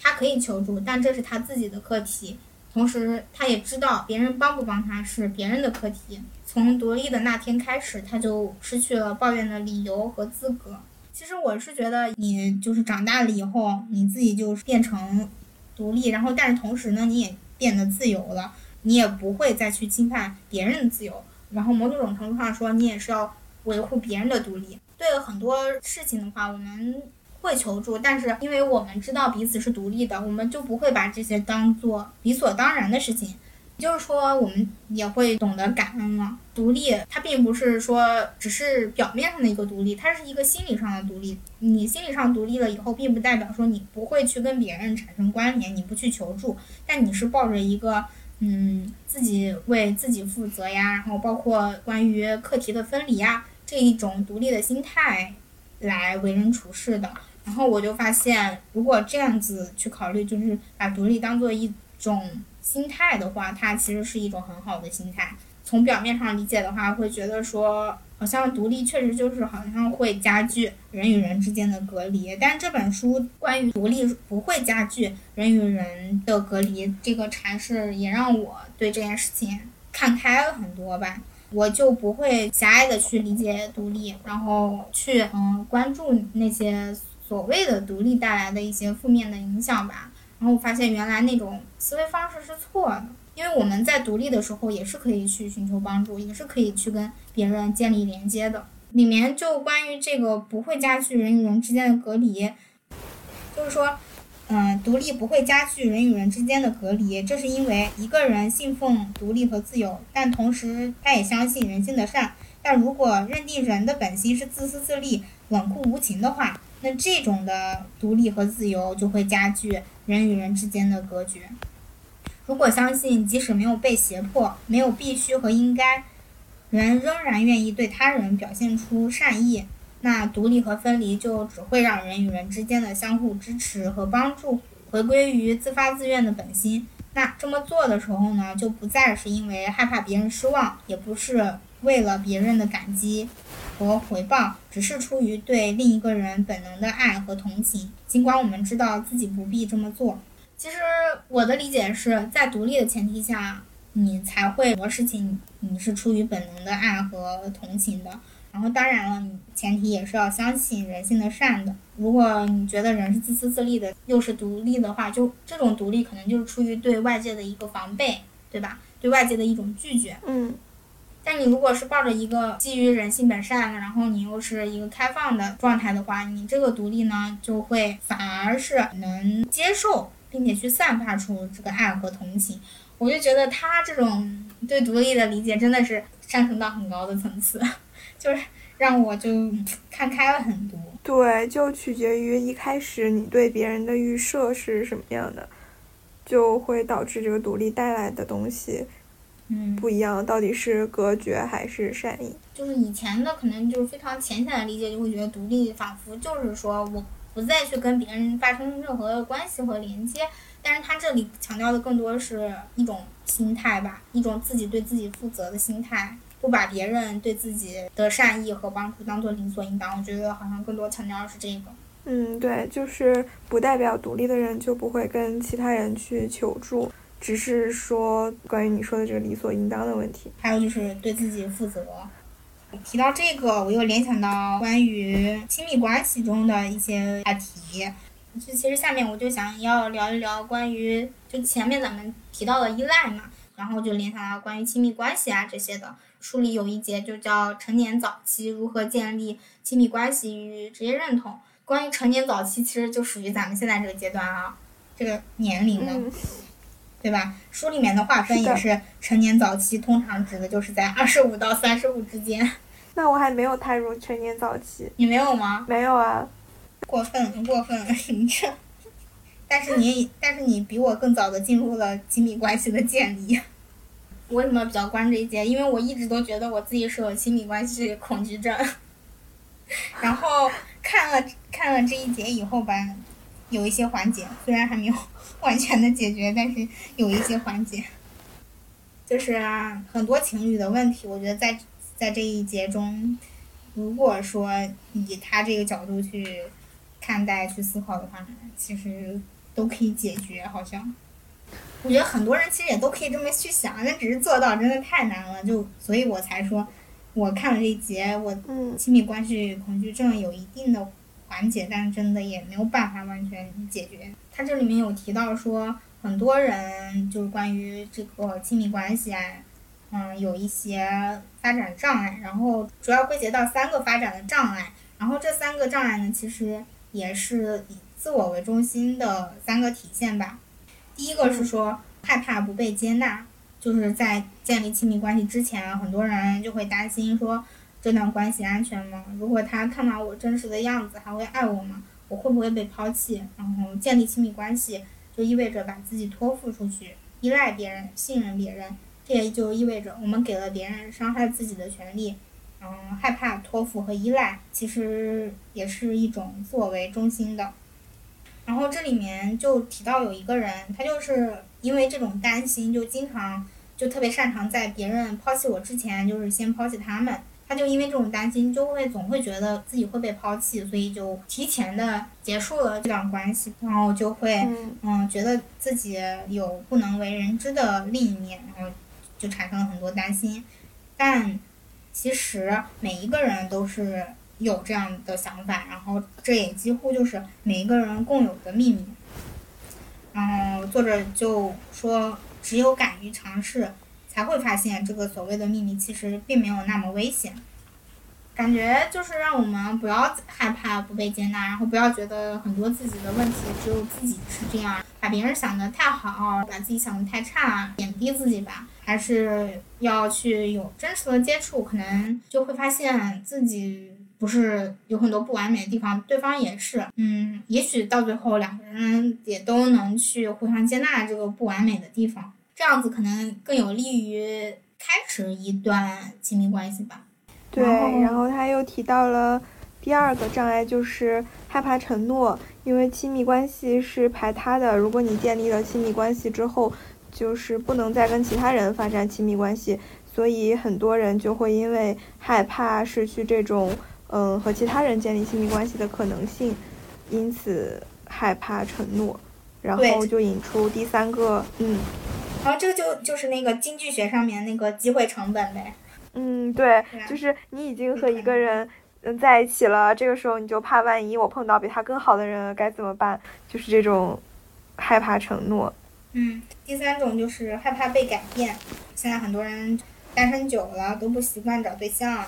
他可以求助，但这是他自己的课题。同时，他也知道别人帮不帮他是别人的课题。从独立的那天开始，他就失去了抱怨的理由和资格。其实我是觉得，你就是长大了以后，你自己就变成独立，然后但是同时呢，你也变得自由了，你也不会再去侵犯别人的自由。然后某种程度上说，你也是要维护别人的独立。对很多事情的话，我们。会求助，但是因为我们知道彼此是独立的，我们就不会把这些当做理所当然的事情。也就是说，我们也会懂得感恩了。独立，它并不是说只是表面上的一个独立，它是一个心理上的独立。你心理上独立了以后，并不代表说你不会去跟别人产生关联，你不去求助，但你是抱着一个嗯自己为自己负责呀，然后包括关于课题的分离呀这一种独立的心态来为人处事的。然后我就发现，如果这样子去考虑，就是把独立当做一种心态的话，它其实是一种很好的心态。从表面上理解的话，会觉得说，好像独立确实就是好像会加剧人与人之间的隔离。但这本书关于独立不会加剧人与人的隔离这个阐释，也让我对这件事情看开了很多吧。我就不会狭隘的去理解独立，然后去嗯关注那些。所谓的独立带来的一些负面的影响吧，然后我发现原来那种思维方式是错的，因为我们在独立的时候也是可以去寻求帮助，也是可以去跟别人建立连接的。里面就关于这个不会加剧人与人之间的隔离，就是说，嗯，独立不会加剧人与人之间的隔离，这是因为一个人信奉独立和自由，但同时他也相信人性的善。但如果认定人的本性是自私自利、冷酷无情的话，那这种的独立和自由就会加剧人与人之间的隔绝。如果相信即使没有被胁迫，没有必须和应该，人仍然愿意对他人表现出善意，那独立和分离就只会让人与人之间的相互支持和帮助回归于自发自愿的本心。那这么做的时候呢，就不再是因为害怕别人失望，也不是为了别人的感激和回报，只是出于对另一个人本能的爱和同情。尽管我们知道自己不必这么做，其实我的理解是在独立的前提下，你才会很多事情你是出于本能的爱和同情的。然后当然了，你前提也是要相信人性的善的。如果你觉得人是自私自利的，又是独立的话，就这种独立可能就是出于对外界的一个防备，对吧？对外界的一种拒绝。嗯。但你如果是抱着一个基于人性本善的，然后你又是一个开放的状态的话，你这个独立呢，就会反而是能接受，并且去散发出这个爱和同情。我就觉得他这种对独立的理解真的是上升到很高的层次。就是让我就 看开了很多。对，就取决于一开始你对别人的预设是什么样的，就会导致这个独立带来的东西，嗯，不一样。到底是隔绝还是善意？就是以前的可能就是非常浅显的理解，就会觉得独立仿佛就是说我不再去跟别人发生任何的关系和连接。但是他这里强调的更多是一种心态吧，一种自己对自己负责的心态。不把别人对自己的善意和帮助当做理所应当，我觉得好像更多强调的是这个。嗯，对，就是不代表独立的人就不会跟其他人去求助，只是说关于你说的这个理所应当的问题。还有就是对自己负责。提到这个，我又联想到关于亲密关系中的一些话题。就其实下面我就想要聊一聊关于就前面咱们提到的依赖嘛，然后就联想到关于亲密关系啊这些的。书里有一节就叫成年早期如何建立亲密关系与职业认同。关于成年早期，其实就属于咱们现在这个阶段啊，这个年龄的，对吧？书里面的划分也是成年早期，通常指的就是在二十五到三十五之间。那我还没有踏入成年早期，你没有吗？没有啊，过分过分，你这。但是你但是你比我更早的进入了亲密关系的建立。为什么比较关这一节？因为我一直都觉得我自己是有亲密关系恐惧症，然后看了看了这一节以后吧，有一些缓解，虽然还没有 完全的解决，但是有一些缓解。就是很多情侣的问题，我觉得在在这一节中，如果说以他这个角度去看待、去思考的话，其实都可以解决，好像。我觉得很多人其实也都可以这么去想，但只是做到真的太难了。就所以我才说，我看了这一节，我亲密关系恐惧症有一定的缓解，但是真的也没有办法完全解决。他这里面有提到说，很多人就是关于这个亲密关系啊，嗯，有一些发展障碍，然后主要归结到三个发展的障碍。然后这三个障碍呢，其实也是以自我为中心的三个体现吧。第一个是说害怕不被接纳，就是在建立亲密关系之前，很多人就会担心说这段关系安全吗？如果他看到我真实的样子，还会爱我吗？我会不会被抛弃？然后建立亲密关系就意味着把自己托付出去，依赖别人，信任别人，这也就意味着我们给了别人伤害自己的权利。嗯，害怕托付和依赖，其实也是一种自我为中心的。然后这里面就提到有一个人，他就是因为这种担心，就经常就特别擅长在别人抛弃我之前，就是先抛弃他们。他就因为这种担心，就会总会觉得自己会被抛弃，所以就提前的结束了这段关系，然后就会嗯觉得自己有不能为人知的另一面，然后就产生了很多担心。但其实每一个人都是。有这样的想法，然后这也几乎就是每一个人共有的秘密。然后作者就说，只有敢于尝试，才会发现这个所谓的秘密其实并没有那么危险。感觉就是让我们不要害怕不被接纳，然后不要觉得很多自己的问题只有自己是这样，把别人想的太好，把自己想的太差，贬低自己吧。还是要去有真实的接触，可能就会发现自己。不是有很多不完美的地方，对方也是，嗯，也许到最后两个人也都能去互相接纳这个不完美的地方，这样子可能更有利于开始一段亲密关系吧。对，然后他又提到了第二个障碍就是害怕承诺，因为亲密关系是排他的。如果你建立了亲密关系之后，就是不能再跟其他人发展亲密关系，所以很多人就会因为害怕失去这种嗯和其他人建立亲密关系的可能性，因此害怕承诺，然后就引出第三个嗯，然后这个就就是那个经济学上面那个机会成本呗。嗯，对，就是你已经和一个人。嗯，在一起了，这个时候你就怕万一我碰到比他更好的人该怎么办？就是这种害怕承诺。嗯，第三种就是害怕被改变。现在很多人单身久了都不习惯找对象。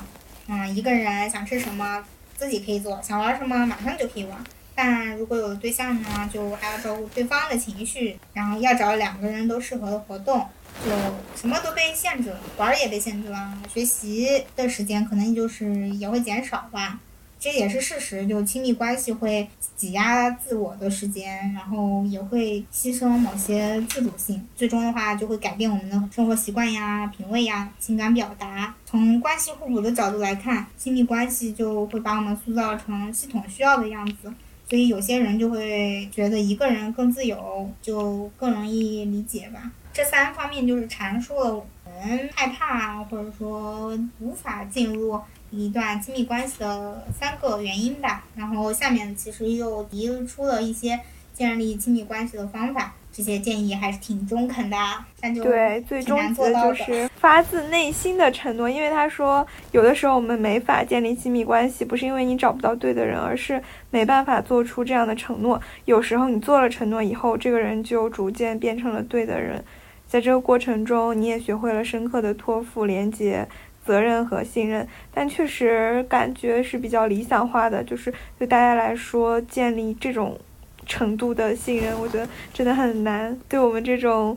嗯，一个人想吃什么自己可以做，想玩什么马上就可以玩。但如果有对象呢，就还要照顾对方的情绪，然后要找两个人都适合的活动。就什么都被限制了，玩儿也被限制了，学习的时间可能就是也会减少吧，这也是事实。就亲密关系会挤压自我的时间，然后也会牺牲某些自主性，最终的话就会改变我们的生活习惯呀、品味呀、情感表达。从关系互补的角度来看，亲密关系就会把我们塑造成系统需要的样子。所以有些人就会觉得一个人更自由，就更容易理解吧。这三方面就是阐述了我们害怕或者说无法进入一段亲密关系的三个原因吧。然后下面其实又提出了一些建立亲密关系的方法。这些建议还是挺中肯的，但就对，最终的就是发自内心的承诺。因为他说，有的时候我们没法建立亲密关系，不是因为你找不到对的人，而是没办法做出这样的承诺。有时候你做了承诺以后，这个人就逐渐变成了对的人，在这个过程中，你也学会了深刻的托付、连接、责任和信任。但确实感觉是比较理想化的，就是对大家来说，建立这种。程度的信任，我觉得真的很难，对我们这种，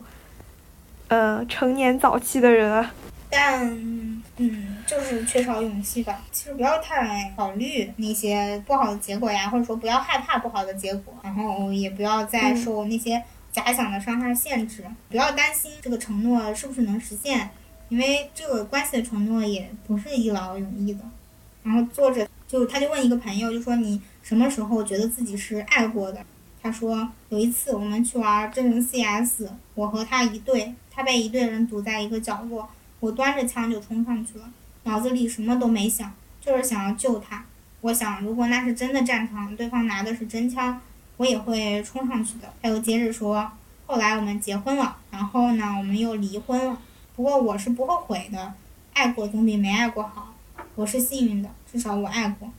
嗯，成年早期的人啊。但，嗯，就是缺少勇气吧。其实不要太考虑那些不好的结果呀，或者说不要害怕不好的结果，然后也不要再受那些假想的伤害限制。不要担心这个承诺是不是能实现，因为这个关系的承诺也不是一劳永逸的。然后作者就他就问一个朋友，就说你什么时候觉得自己是爱过的？他说有一次我们去玩真人 CS，我和他一队，他被一队人堵在一个角落，我端着枪就冲上去了，脑子里什么都没想，就是想要救他。我想如果那是真的战场，对方拿的是真枪，我也会冲上去的。他又接着说，后来我们结婚了，然后呢我们又离婚了，不过我是不后悔的，爱过总比没爱过好，我是幸运的，至少我爱过。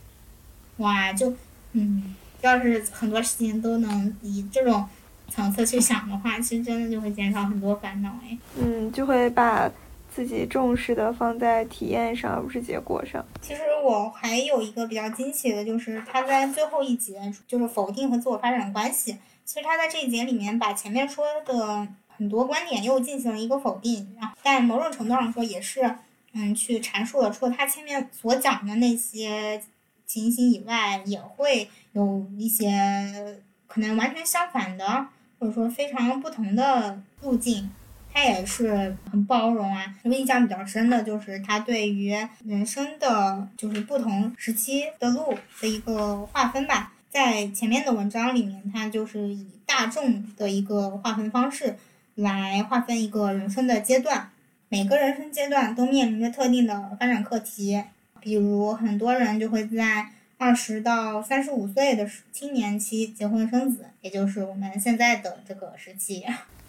哇，就嗯。要是很多事情都能以这种层次去想的话，其实真的就会减少很多烦恼哎。嗯，就会把自己重视的放在体验上，而不是结果上。其实我还有一个比较惊喜的，就是他在最后一节就是否定和自我发展的关系。其实他在这一节里面把前面说的很多观点又进行了一个否定，然后在某种程度上说也是嗯去阐述了除了他前面所讲的那些。情形以外，也会有一些可能完全相反的，或者说非常不同的路径。他也是很包容啊。我印象比较深的就是他对于人生的就是不同时期的路的一个划分吧。在前面的文章里面，他就是以大众的一个划分方式来划分一个人生的阶段。每个人生阶段都面临着特定的发展课题。比如很多人就会在二十到三十五岁的青年期结婚生子，也就是我们现在的这个时期，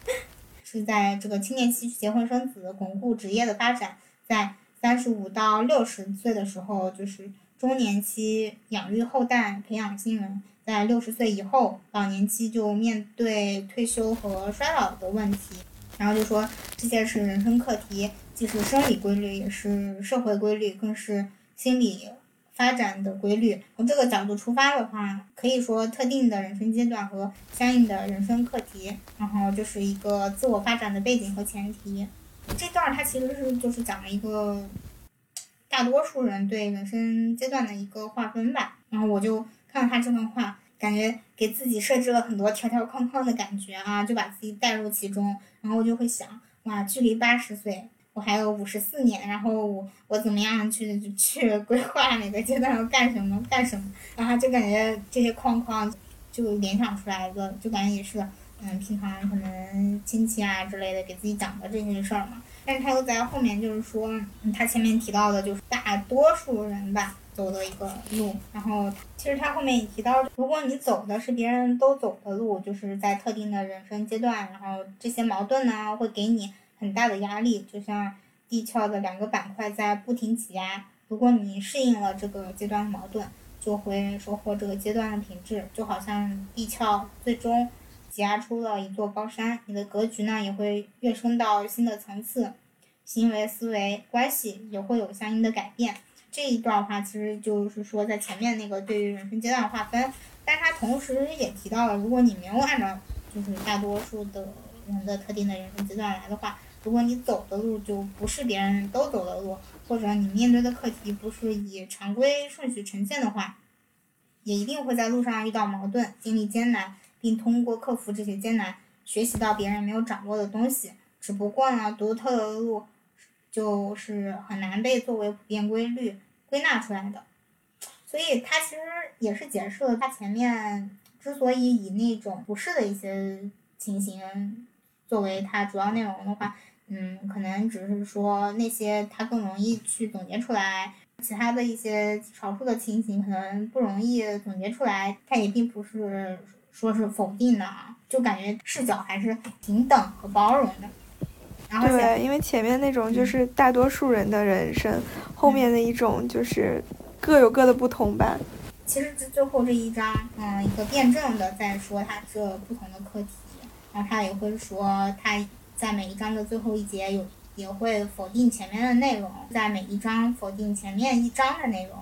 是在这个青年期结婚生子，巩固职业的发展。在三十五到六十岁的时候，就是中年期养育后代、培养新人。在六十岁以后，老年期就面对退休和衰老的问题。然后就说这些是人生课题，既是生理规律，也是社会规律，更是。心理发展的规律，从这个角度出发的话，可以说特定的人生阶段和相应的人生课题，然后就是一个自我发展的背景和前提。这段它其实是就是讲了一个大多数人对人生阶段的一个划分吧。然后我就看到他这段话，感觉给自己设置了很多条条框框的感觉啊，就把自己带入其中。然后我就会想，哇，距离八十岁。我还有五十四年，然后我我怎么样去 去规划每个阶段要干什么干什么，然后就感觉这些框框就联想出来的，就感觉也是，嗯，平常可能亲戚啊之类的给自己讲的这些事儿嘛。但是他又在后面就是说，他前面提到的就是大多数人吧走的一个路，然后其实他后面也提到，如果你走的是别人都走的路，就是在特定的人生阶段，然后这些矛盾呢会给你很大的压力，就像地壳的两个板块在不停挤压。如果你适应了这个阶段的矛盾，就会收获这个阶段的品质，就好像地壳最终挤压出了一座高山，你的格局呢也会跃升到新的层次，行为、思维、关系也会有相应的改变。这一段话其实就是说在前面那个对于人生阶段划分，但它同时也提到了，如果你没有按照就是大多数的人的特定的人生阶段来的话，如果你走的路就不是别人都走的路，或者你面对的课题不是以常规顺序呈现的话，也一定会在路上遇到矛盾，经历艰难，并通过克服这些艰难，学习到别人没有掌握的东西。只不过呢，独特的路就是很难被作为普遍规律归纳出来的。所以它其实也是解释了它前面之所以以那种不是的一些情形作为它主要内容的话，嗯，可能只是说那些它更容易去总结出来，其他的一些少数的情形可能不容易总结出来，它也并不是说是否定的啊，就感觉视角还是平等和包容的。然后对，因为前面那种就是大多数人的人生，后面的一种就是各有各的不同吧。其实这最后这一章，嗯，一个辩证的在说它这不同的课题，然后他也会说他在每一章的最后一节有也会否定前面的内容，在每一章否定前面一章的内容，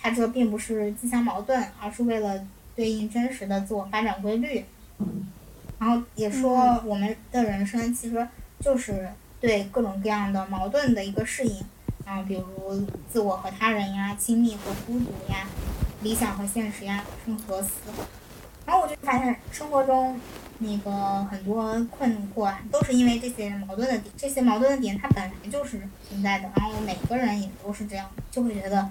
他这并不是自相矛盾，而是为了对应真实的自我发展规律。然后也说我们的人生其实就是对各种各样的矛盾的一个适应，啊，比如自我和他人呀，亲密和孤独呀，理想和现实呀，生和死。然后我就发现生活中那个很多困惑啊，都是因为这些矛盾的点，这些矛盾的点它本来就是存在的，然后每个人也都是这样，就会觉得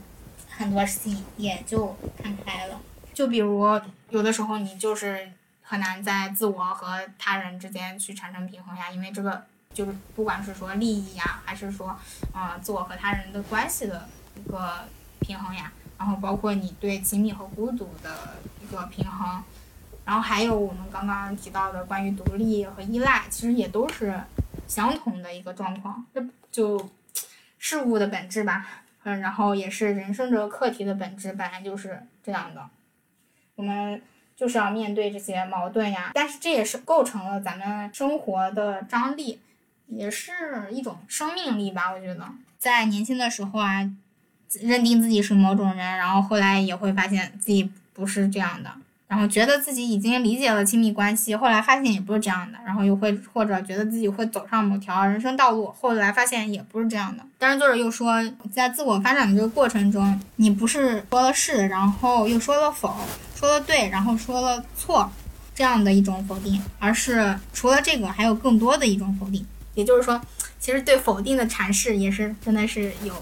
很多事情也就看开了。就比如有的时候你就是很难在自我和他人之间去产生平衡呀，因为这个就是不管是说利益呀，还是说啊、呃自我和他人的关系的一个平衡呀，然后包括你对亲密和孤独的一个平衡，然后还有我们刚刚提到的关于独立和依赖，其实也都是相同的一个状况，这就事物的本质吧，嗯，然后也是人生这个课题的本质，本来就是这样的，我们就是要面对这些矛盾呀，但是这也是构成了咱们生活的张力，也是一种生命力吧，我觉得。在年轻的时候啊，认定自己是某种人，然后后来也会发现自己不是这样的，然后觉得自己已经理解了亲密关系，后来发现也不是这样的，然后又会或者觉得自己会走上某条人生道路，后来发现也不是这样的。但是作者又说，在自我发展的这个过程中，你不是说了是，然后又说了否，说了对，然后说了错，这样的一种否定，而是除了这个还有更多的一种否定。也就是说，其实对否定的阐释也是真的是有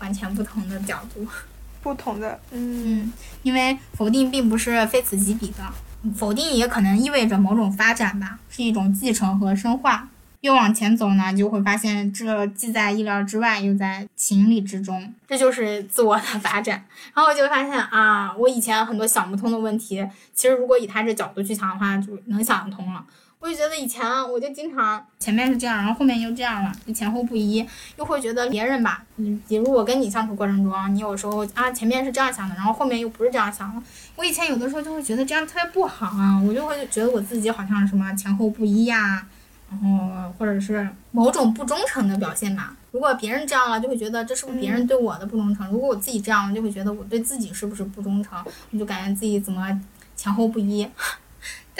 完全不同的角度。不同的，嗯，因为否定并不是非此即彼的，否定也可能意味着某种发展吧，是一种继承和深化。越往前走呢，就会发现这既在意料之外，又在情理之中，这就是自我的发展。然后我就发现啊，我以前很多想不通的问题，其实如果以他这角度去想的话，就能想得通了。我就觉得以前我就经常前面是这样，然后后面又这样了，就前后不一，又会觉得别人吧，嗯，比如我跟你相处过程中，你有时候啊前面是这样想的，然后后面又不是这样想的。我以前有的时候就会觉得这样特别不好啊，我就会觉得我自己好像什么前后不一呀、然后或者是某种不忠诚的表现吧。如果别人这样了，就会觉得这是不是别人对我的不忠诚；如果我自己这样了，就会觉得我对自己是不是不忠诚，我就感觉自己怎么前后不一。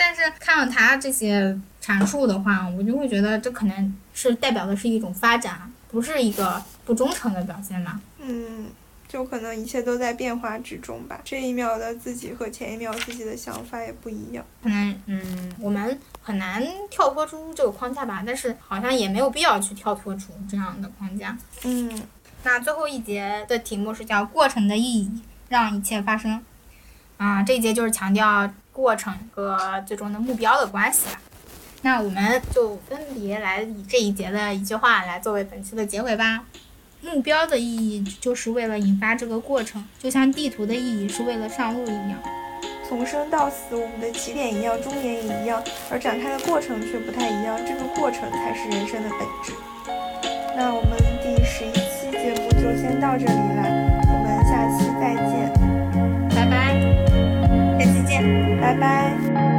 但是看到他这些阐述的话，我就会觉得这可能是代表的是一种发展，不是一个不忠诚的表现嘛。嗯，就可能一切都在变化之中吧。这一秒的自己和前一秒自己的想法也不一样。可能，嗯，我们很难跳脱出这个框架吧，但是好像也没有必要去跳脱出这样的框架。嗯，那最后一节的题目是叫“过程的意义，让一切发生”。啊，这一节就是强调过程和最终的目标的关系吧。那我们就分别来以这一节的一句话来作为本期的结尾吧。目标的意义就是为了引发这个过程，就像地图的意义是为了上路一样。从生到死，我们的起点一样，终点也一样，而展开的过程却不太一样。这个过程才是人生的本质。那我们第十一期节目就先到这里了，我们下期再见，拜拜。